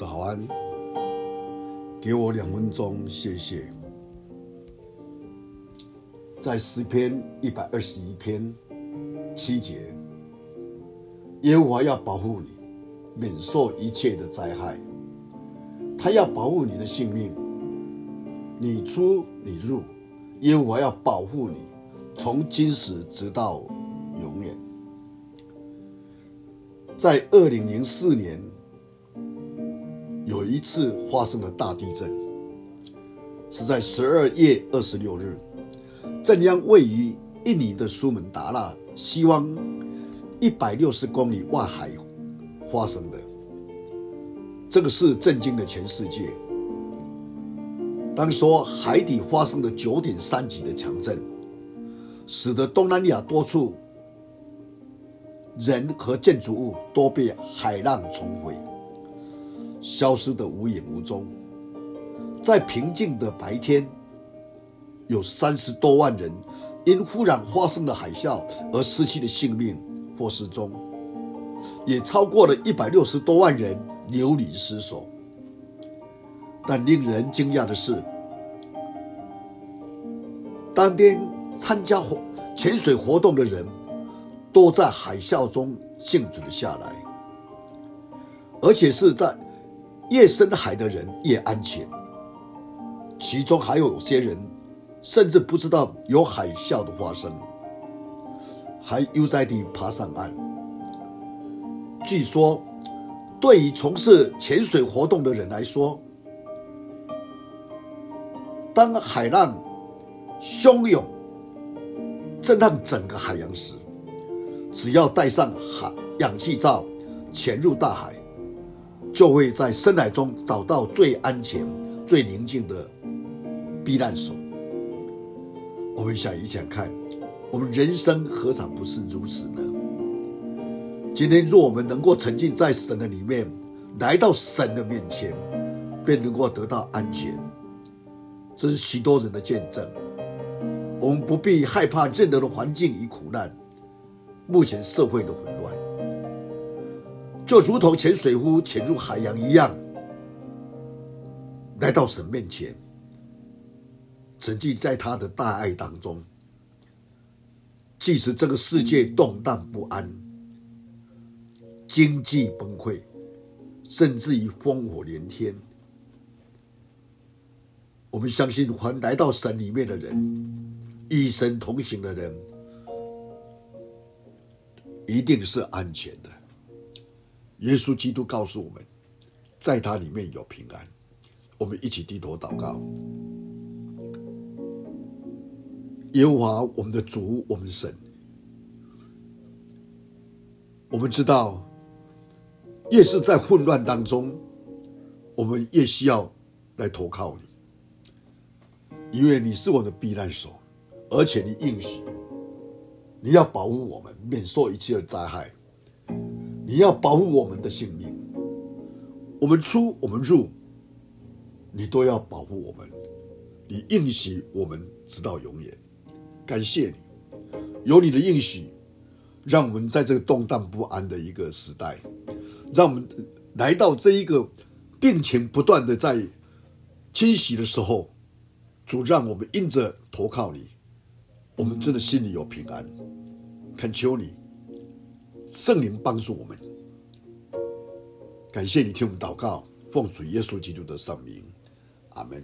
早安，给我两分钟，谢谢。在诗篇一百二十一篇七节，耶和华要保护你，免受一切的灾害。他要保护你的性命，你出你入，耶和华要保护你，从今时直到永远。在二零零四年。有一次发生了大地震，是在十二月二十六日，震央位于印尼的苏门答腊，西方一百六十公里外海发生的。这个事震惊了全世界。当说海底发生了九点三级的强震，使得东南亚多处人和建筑物都被海浪冲毁。消失得无影无踪。在平静的白天，有三十多万人因忽然发生的海啸而失去了性命或失踪，也超过了一百六十多万人流离失所。但令人惊讶的是，当天参加潜水活动的人都在海啸中幸存了下来，而且是在。越深海的人越安全，其中还有些人甚至不知道有海啸的发生，还悠哉地爬上岸。据说，对于从事潜水活动的人来说，当海浪汹涌震撼整个海洋时，只要戴上海氧气罩，潜入大海。就会在深海中找到最安全、最宁静的避难所。我们想一想看，我们人生何尝不是如此呢？今天若我们能够沉浸在神的里面，来到神的面前，便能够得到安全。这是许多人的见证。我们不必害怕任何的环境与苦难。目前社会的混乱。就如同潜水夫潜入海洋一样，来到神面前，沉浸在他的大爱当中。即使这个世界动荡不安，经济崩溃，甚至于烽火连天，我们相信，凡来到神里面的人，与神同行的人，一定是安全的。耶稣基督告诉我们，在他里面有平安。我们一起低头祷告。耶和华，我们的主，我们的神，我们知道，越是在混乱当中，我们越需要来投靠你，因为你是我的避难所，而且你应许，你要保护我们免受一切的灾害。你要保护我们的性命，我们出我们入，你都要保护我们。你应许我们直到永远，感谢你，有你的应许，让我们在这个动荡不安的一个时代，让我们来到这一个病情不断的在侵袭的时候，主让我们因着投靠你，我们真的心里有平安。恳求你。圣灵帮助我们，感谢你听我们祷告，奉主耶稣基督的圣名，阿门。